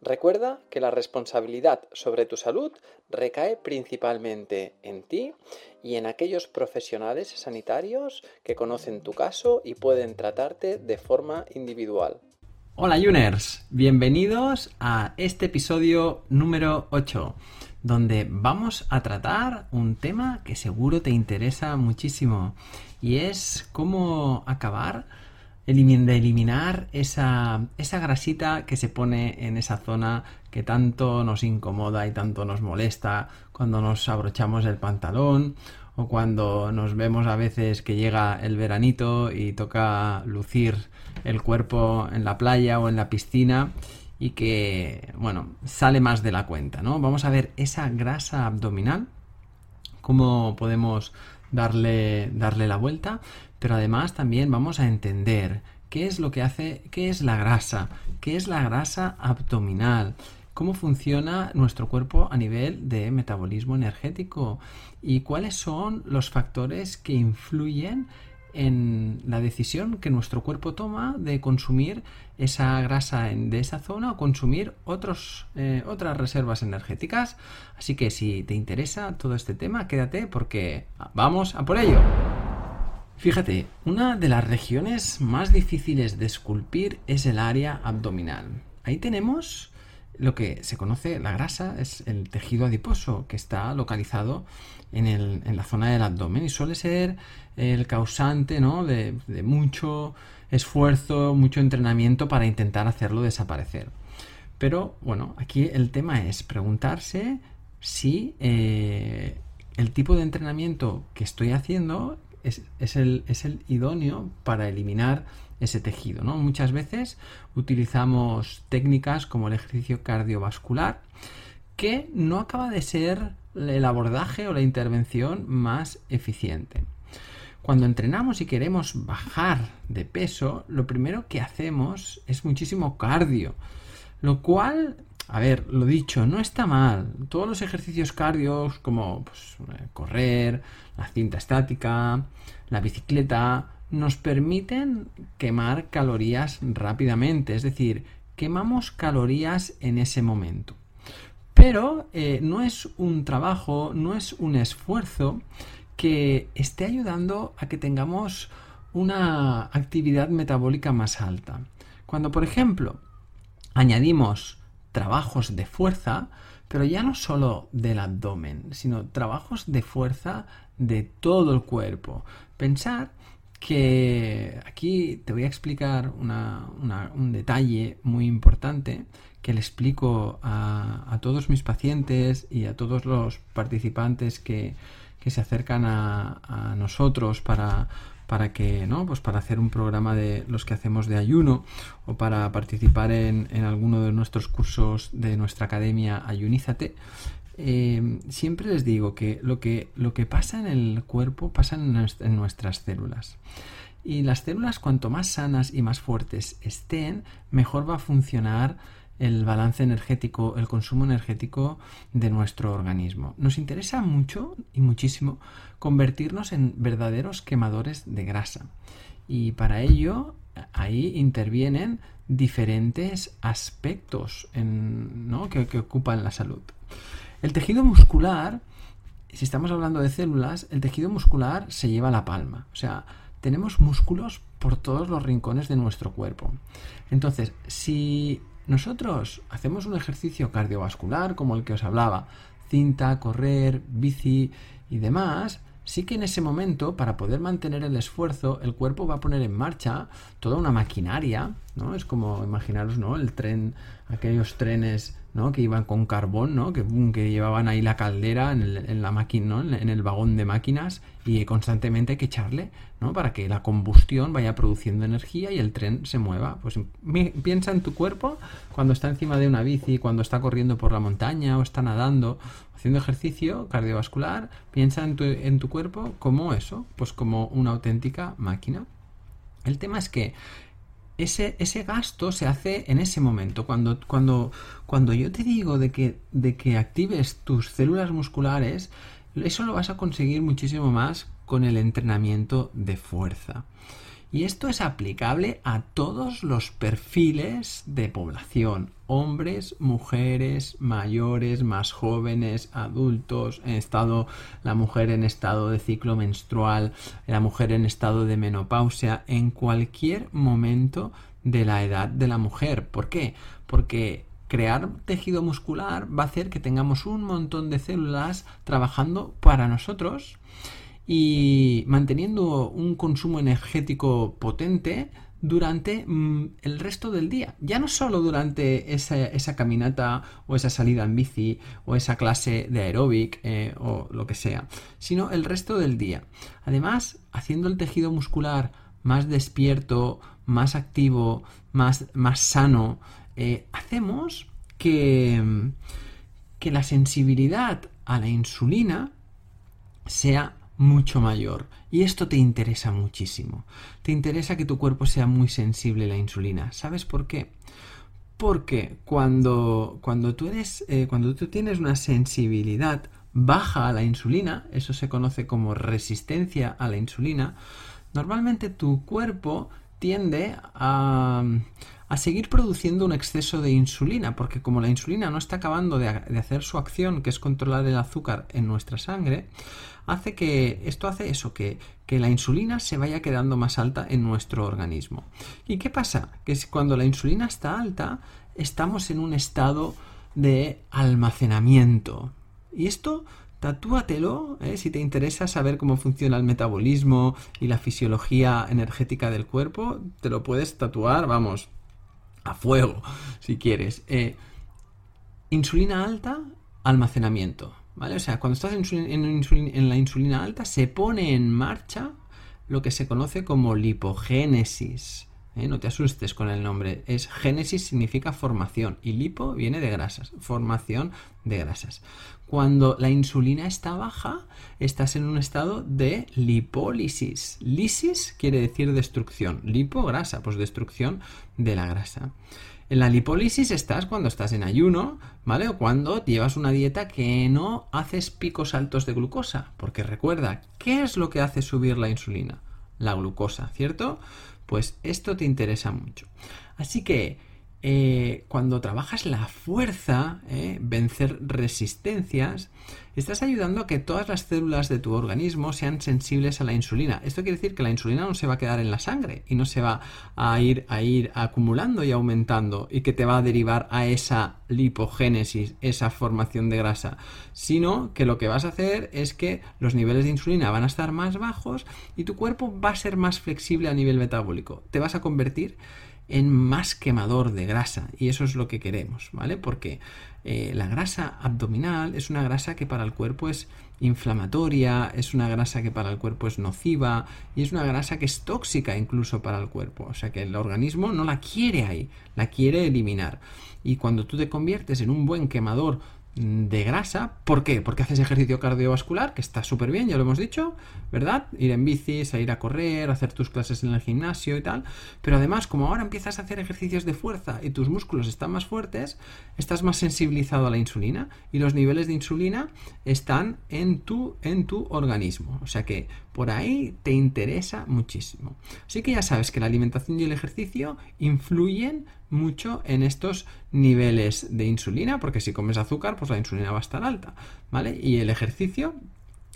Recuerda que la responsabilidad sobre tu salud recae principalmente en ti y en aquellos profesionales sanitarios que conocen tu caso y pueden tratarte de forma individual. Hola Juners, bienvenidos a este episodio número 8, donde vamos a tratar un tema que seguro te interesa muchísimo y es cómo acabar de eliminar esa, esa grasita que se pone en esa zona que tanto nos incomoda y tanto nos molesta cuando nos abrochamos el pantalón o cuando nos vemos a veces que llega el veranito y toca lucir el cuerpo en la playa o en la piscina y que, bueno, sale más de la cuenta, ¿no? Vamos a ver esa grasa abdominal, cómo podemos darle, darle la vuelta, pero además también vamos a entender qué es lo que hace, qué es la grasa, qué es la grasa abdominal, cómo funciona nuestro cuerpo a nivel de metabolismo energético y cuáles son los factores que influyen en la decisión que nuestro cuerpo toma de consumir esa grasa de esa zona o consumir otros, eh, otras reservas energéticas. Así que si te interesa todo este tema, quédate porque vamos a por ello. Fíjate, una de las regiones más difíciles de esculpir es el área abdominal. Ahí tenemos lo que se conoce, la grasa, es el tejido adiposo que está localizado en, el, en la zona del abdomen y suele ser el causante ¿no? de, mucho esfuerzo, mucho entrenamiento para intentar hacerlo desaparecer. Pero bueno, aquí el tema es preguntarse si eh, el tipo de entrenamiento que estoy haciendo es, el, idóneo para eliminar ese tejido. ¿no? Muchas veces utilizamos técnicas como el ejercicio cardiovascular que no acaba de ser el abordaje o la intervención más eficiente. Cuando entrenamos y queremos bajar de peso, lo primero que hacemos es muchísimo cardio, lo cual a ver, lo dicho, no está mal. Todos los ejercicios cardios como pues, eh, correr, la cinta estática, la bicicleta, nos permiten quemar calorías rápidamente, es decir, quemamos calorías en ese momento. Pero eh, no es un trabajo, no es un esfuerzo que esté ayudando a que tengamos una actividad metabólica más alta. Cuando, por ejemplo, añadimos trabajos de fuerza, pero ya no solo del abdomen, sino trabajos de fuerza de todo el cuerpo. Pensar que aquí te voy a explicar un detalle muy importante que le explico a, todos mis pacientes y a todos los participantes que, se acercan a nosotros para, para que, ¿no? Pues para hacer un programa de los que hacemos de ayuno o para participar en, alguno de nuestros cursos de nuestra academia Ayunízate. Eh, siempre les digo que lo, que lo que pasa en el cuerpo pasa en nuestras células. Y las células cuanto más sanas y más fuertes estén, mejor va a funcionar el balance energético, el consumo energético de nuestro organismo. Nos interesa mucho y muchísimo convertirnos en verdaderos quemadores de grasa. Y para ello ahí intervienen diferentes aspectos que, que ocupan la salud. El tejido muscular, si estamos hablando de células, el tejido muscular se lleva la palma. O sea, tenemos músculos por todos los rincones de nuestro cuerpo. Entonces, si nosotros hacemos un ejercicio cardiovascular como el que os hablaba, cinta, correr, bici y demás, sí que en ese momento, para poder mantener el esfuerzo, el cuerpo va a poner en marcha toda una maquinaria, ¿no? Es como imaginaros, ¿no? El tren, aquellos trenes ¿no? que iban con carbón, ¿no? que, llevaban ahí la caldera en, el, la máquina, en el vagón de máquinas y constantemente hay que echarle ¿no? para que la combustión vaya produciendo energía y el tren se mueva. Pues piensa en tu cuerpo cuando está encima de una bici, cuando está corriendo por la montaña o está nadando, haciendo ejercicio cardiovascular, piensa en tu, en tu cuerpo como eso, pues como una auténtica máquina. El tema es que ese, ese, gasto se hace en ese momento. Cuando, cuando, cuando yo te digo de que, de que actives tus células musculares, eso lo vas a conseguir muchísimo más con el entrenamiento de fuerza. Y esto es aplicable a todos los perfiles de población, hombres, mujeres, mayores, más jóvenes, adultos, en estado, la mujer en estado de ciclo menstrual, la mujer en estado de menopausia, en cualquier momento de la edad de la mujer. ¿Por qué? Porque crear tejido muscular va a hacer que tengamos un montón de células trabajando para nosotros y manteniendo un consumo energético potente durante mm, el resto del día. Ya no solo durante esa, caminata o esa salida en bici o esa clase de aeróbic eh, o lo que sea, sino el resto del día. Además, haciendo el tejido muscular más despierto, más activo, más, más sano, eh, hacemos que, que la sensibilidad a la insulina sea mucho mayor. Y esto te interesa muchísimo. Te interesa que tu cuerpo sea muy sensible a la insulina. ¿Sabes por qué? Porque cuando, cuando, tú, eres, eh, cuando tú tienes una sensibilidad baja a la insulina, eso se conoce como resistencia a la insulina, normalmente tu cuerpo tiende a, a seguir produciendo un exceso de insulina, porque como la insulina no está acabando de, hacer su acción, que es controlar el azúcar en nuestra sangre, hace que esto hace eso, que, que, la insulina se vaya quedando más alta en nuestro organismo. ¿Y qué pasa? Que cuando la insulina está alta, estamos en un estado de almacenamiento. Y esto tatúatelo ¿eh? si te interesa saber cómo funciona el metabolismo y la fisiología energética del cuerpo, te lo puedes tatuar, vamos, a fuego, si quieres. Eh, insulina alta, almacenamiento. ¿Vale? O sea, cuando estás en, la insulina alta, se pone en marcha lo que se conoce como lipogénesis. ¿Eh? No te asustes con el nombre. Es génesis significa formación y lipo viene de grasas. Formación de grasas. Cuando la insulina está baja, estás en un estado de lipólisis. Lisis quiere decir destrucción. Lipo, grasa, pues destrucción de la grasa. En la lipólisis estás cuando estás en ayuno, ¿vale? O cuando llevas una dieta que no haces picos altos de glucosa. Porque recuerda, ¿qué es lo que hace subir la insulina? La glucosa, ¿cierto? Pues esto te interesa mucho. Así que eh, cuando trabajas la fuerza, eh, vencer resistencias, estás ayudando a que todas las células de tu organismo sean sensibles a la insulina. Esto quiere decir que la insulina no se va a quedar en la sangre y no se va a ir, a ir acumulando y aumentando y que te va a derivar a esa lipogénesis, esa formación de grasa, sino que lo que vas a hacer es que los niveles de insulina van a estar más bajos y tu cuerpo va a ser más flexible a nivel metabólico. Te vas a convertir en más quemador de grasa y eso es lo que queremos, ¿vale? Porque eh, la grasa abdominal es una grasa que para el cuerpo es inflamatoria, es una grasa que para el cuerpo es nociva y es una grasa que es tóxica incluso para el cuerpo, o sea que el organismo no la quiere ahí, la quiere eliminar. Y cuando tú te conviertes en un buen quemador de grasa. ¿Por qué? Porque haces ejercicio cardiovascular, que está súper bien, ya lo hemos dicho, ¿verdad? Ir en bici, salir a correr, hacer tus clases en el gimnasio y tal. Pero además, como ahora empiezas a hacer ejercicios de fuerza y tus músculos están más fuertes, estás más sensibilizado a la insulina y los niveles de insulina están en tu, en tu organismo. O sea que por ahí te interesa muchísimo. Así que ya sabes que la alimentación y el ejercicio influyen mucho en estos niveles de insulina, porque si comes azúcar, pues la insulina va a estar alta, ¿vale? Y el ejercicio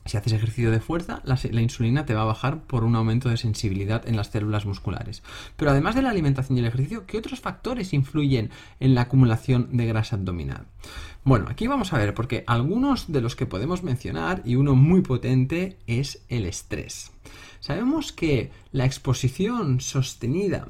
Si haces ejercicio de fuerza, la, la, insulina te va a bajar por un aumento de sensibilidad en las células musculares. Pero además de la alimentación y el ejercicio, ¿qué otros factores influyen en la acumulación de grasa abdominal? Bueno, aquí vamos a ver, porque algunos de los que podemos mencionar, y uno muy potente, es el estrés. Sabemos que la exposición sostenida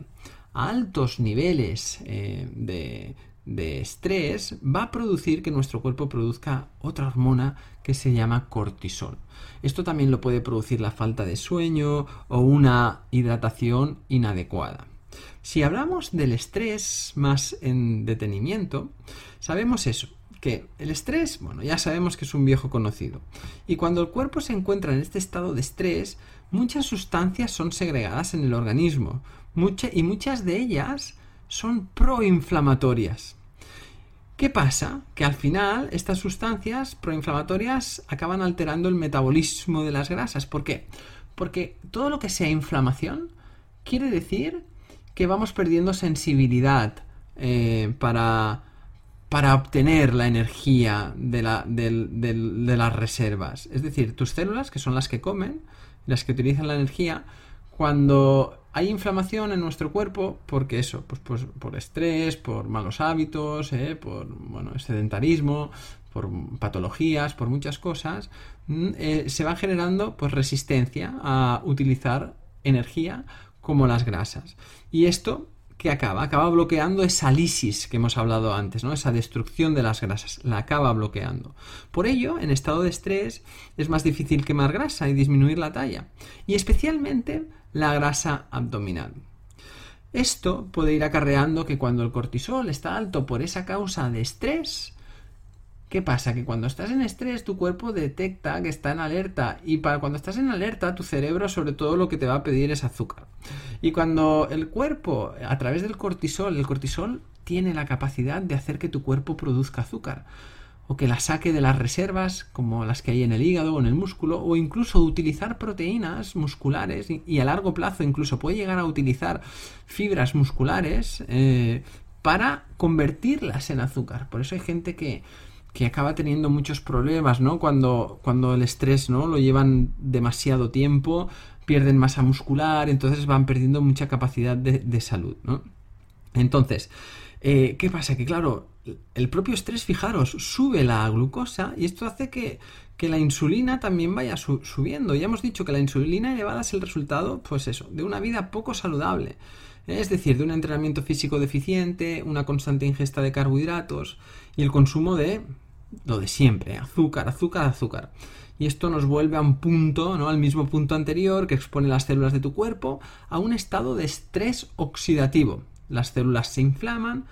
altos niveles eh, de, de estrés va a producir que nuestro cuerpo produzca otra hormona que se llama cortisol. Esto también lo puede producir la falta de sueño o una hidratación inadecuada. Si hablamos del estrés más en detenimiento, sabemos eso, que el estrés, bueno, ya sabemos que es un viejo conocido. Y cuando el cuerpo se encuentra en este estado de estrés, muchas sustancias son segregadas en el organismo y muchas de ellas son proinflamatorias. ¿Qué pasa? Que al final estas sustancias proinflamatorias acaban alterando el metabolismo de las grasas. ¿Por qué? Porque todo lo que sea inflamación quiere decir que vamos perdiendo sensibilidad eh, para para obtener la energía de, las reservas. Es decir, tus células, que son las que comen, las que utilizan la energía, cuando hay inflamación en nuestro cuerpo, porque eso, pues, pues por estrés, por malos hábitos, eh, por bueno, sedentarismo, por patologías, por muchas cosas, mm, eh, se va generando pues resistencia a utilizar energía como las grasas. Y esto que acaba? Acaba bloqueando esa lisis que hemos hablado antes, ¿no? Esa destrucción de las grasas, la acaba bloqueando. Por ello, en estado de estrés es más difícil quemar grasa y disminuir la talla, y especialmente la grasa abdominal. Esto puede ir acarreando que cuando el cortisol está alto por esa causa de estrés, ¿Qué pasa? Que cuando estás en estrés tu cuerpo detecta que está en alerta y para cuando estás en alerta tu cerebro sobre todo lo que te va a pedir es azúcar. Y cuando el cuerpo, a través del cortisol, el cortisol tiene la capacidad de hacer que tu cuerpo produzca azúcar o que la saque de las reservas como las que hay en el hígado o en el músculo o incluso utilizar proteínas musculares y, a largo plazo incluso puede llegar a utilizar fibras musculares eh, para convertirlas en azúcar. Por eso hay gente que que acaba teniendo muchos problemas, ¿no? Cuando, cuando el estrés, ¿no? Lo llevan demasiado tiempo, pierden masa muscular, entonces van perdiendo mucha capacidad de, salud, ¿no? Entonces, eh, ¿qué pasa? Que claro, el propio estrés, fijaros, sube la glucosa y esto hace que, que la insulina también vaya subiendo. Ya hemos dicho que la insulina elevada es el resultado, pues eso, de una vida poco saludable. Es decir, de un entrenamiento físico deficiente, una constante ingesta de carbohidratos y el consumo de lo de siempre, azúcar, azúcar, azúcar. Y esto nos vuelve a un punto, ¿no? Al mismo punto anterior que expone las células de tu cuerpo a un estado de estrés oxidativo. Las células se inflaman,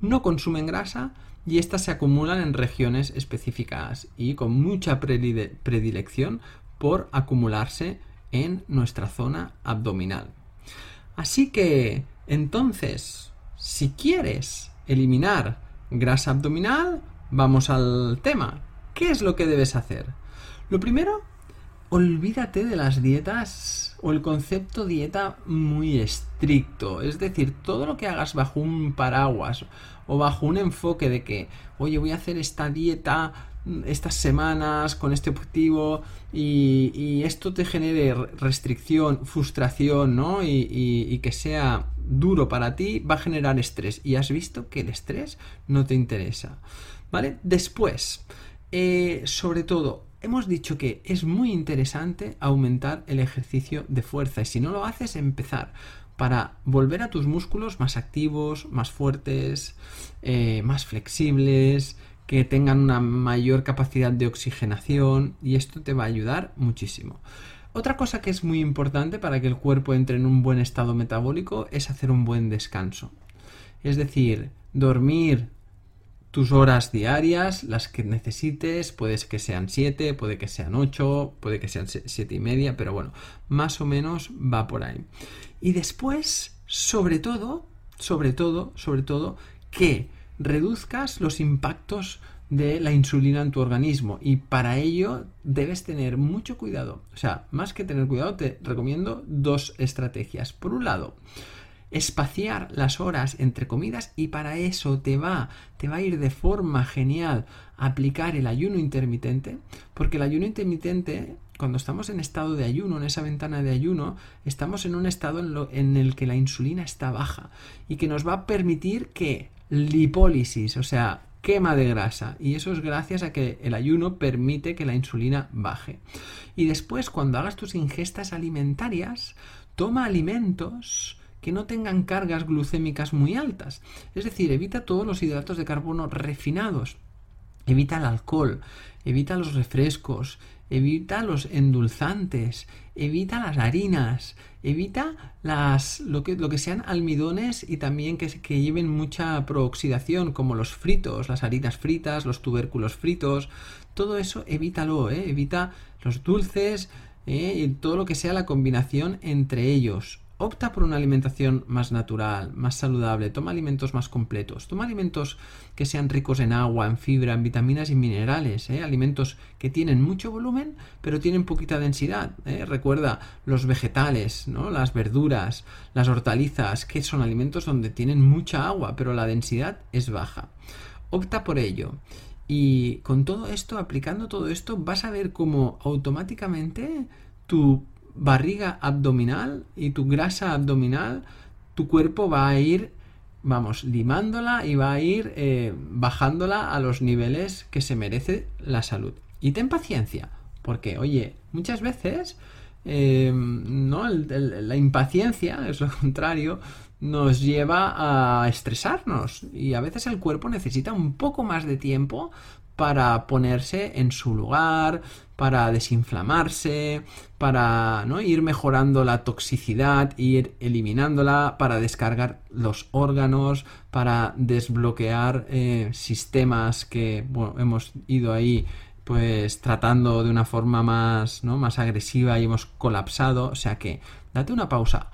no consumen grasa y éstas se acumulan en regiones específicas y con mucha predilección por acumularse en nuestra zona abdominal. Así que, entonces, si quieres eliminar grasa abdominal, vamos al tema. ¿Qué es lo que debes hacer? Lo primero, olvídate de las dietas o el concepto dieta muy estricto. Es decir, todo lo que hagas bajo un paraguas o bajo un enfoque de que, oye, voy a hacer esta dieta estas semanas con este objetivo y, esto te genere restricción, frustración, ¿no? Y, que sea duro para ti, va a generar estrés. Y has visto que el estrés no te interesa. ¿Vale? Después, eh, sobre todo, hemos dicho que es muy interesante aumentar el ejercicio de fuerza. Y si no lo haces, empezar para volver a tus músculos más activos, más fuertes, eh, más flexibles, que tengan una mayor capacidad de oxigenación y esto te va a ayudar muchísimo. Otra cosa que es muy importante para que el cuerpo entre en un buen estado metabólico es hacer un buen descanso. Es decir, dormir tus horas diarias, las que necesites, puede que sean 7, puede que sean 8, puede que sean 7 y media, pero bueno, más o menos va por ahí. Y después, sobre todo, sobre todo, sobre todo, que reduzcas los impactos de la insulina en tu organismo y para ello debes tener mucho cuidado. O sea, más que tener cuidado, te recomiendo dos estrategias. Por un lado, espaciar las horas entre comidas y para eso te va, te va a ir de forma genial aplicar el ayuno intermitente, porque el ayuno intermitente cuando estamos en estado de ayuno, en esa ventana de ayuno, estamos en un estado en, en el que la insulina está baja y que nos va a permitir que lipólisis, o sea, quema de grasa. Y eso es gracias a que el ayuno permite que la insulina baje. Y después cuando hagas tus ingestas alimentarias, toma alimentos que no tengan cargas glucémicas muy altas, es decir, evita todos los hidratos de carbono refinados, evita el alcohol, evita los refrescos, evita los endulzantes, evita las harinas, evita las, lo, que, lo que sean almidones y también que, que lleven mucha prooxidación, como los fritos, las harinas fritas, los tubérculos fritos, todo eso evítalo, ¿eh? evita los dulces ¿eh? y todo lo que sea la combinación entre ellos. Opta por una alimentación más natural, más saludable, toma alimentos más completos, toma alimentos que sean ricos en agua, en fibra, en vitaminas y minerales, ¿eh? alimentos que tienen mucho volumen pero tienen poquita densidad. ¿eh? Recuerda los vegetales, ¿no? las verduras, las hortalizas, que son alimentos donde tienen mucha agua pero la densidad es baja. Opta por ello. Y con todo esto, aplicando todo esto, vas a ver cómo automáticamente tu barriga abdominal y tu grasa abdominal, tu cuerpo va a ir, vamos, limándola y va a ir eh, bajándola a los niveles que se merece la salud. Y ten paciencia, porque, oye, muchas veces eh, ¿no? la impaciencia, es lo contrario, nos lleva a estresarnos y a veces el cuerpo necesita un poco más de tiempo para ponerse en su lugar, para desinflamarse, para ¿no? ir mejorando la toxicidad, ir eliminándola, para descargar los órganos, para desbloquear eh, sistemas que hemos ido ahí pues tratando de una forma más, ¿no? más agresiva y hemos colapsado. O sea que date una pausa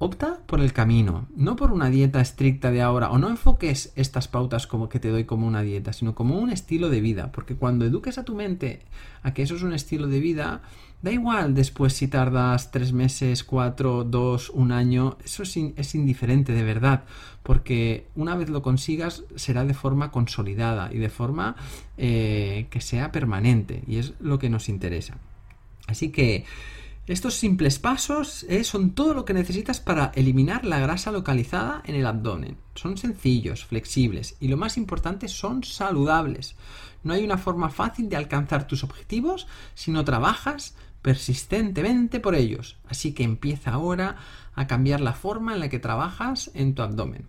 Opta por el camino, no por una dieta estricta de ahora, o no enfoques estas pautas como que te doy como una dieta, sino como un estilo de vida, porque cuando eduques a tu mente a que eso es un estilo de vida, da igual después si tardas tres meses, cuatro, dos, un año, eso es, indiferente de verdad, porque una vez lo consigas será de forma consolidada y de forma eh, que sea permanente, y es lo que nos interesa. Así que estos simples pasos eh, son todo lo que necesitas para eliminar la grasa localizada en el abdomen. Son sencillos, flexibles y lo más importante son saludables. No hay una forma fácil de alcanzar tus objetivos si no trabajas persistentemente por ellos. Así que empieza ahora a cambiar la forma en la que trabajas en tu abdomen.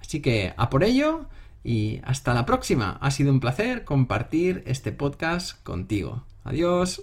Así que a por ello y hasta la próxima. Ha sido un placer compartir este podcast contigo. Adiós.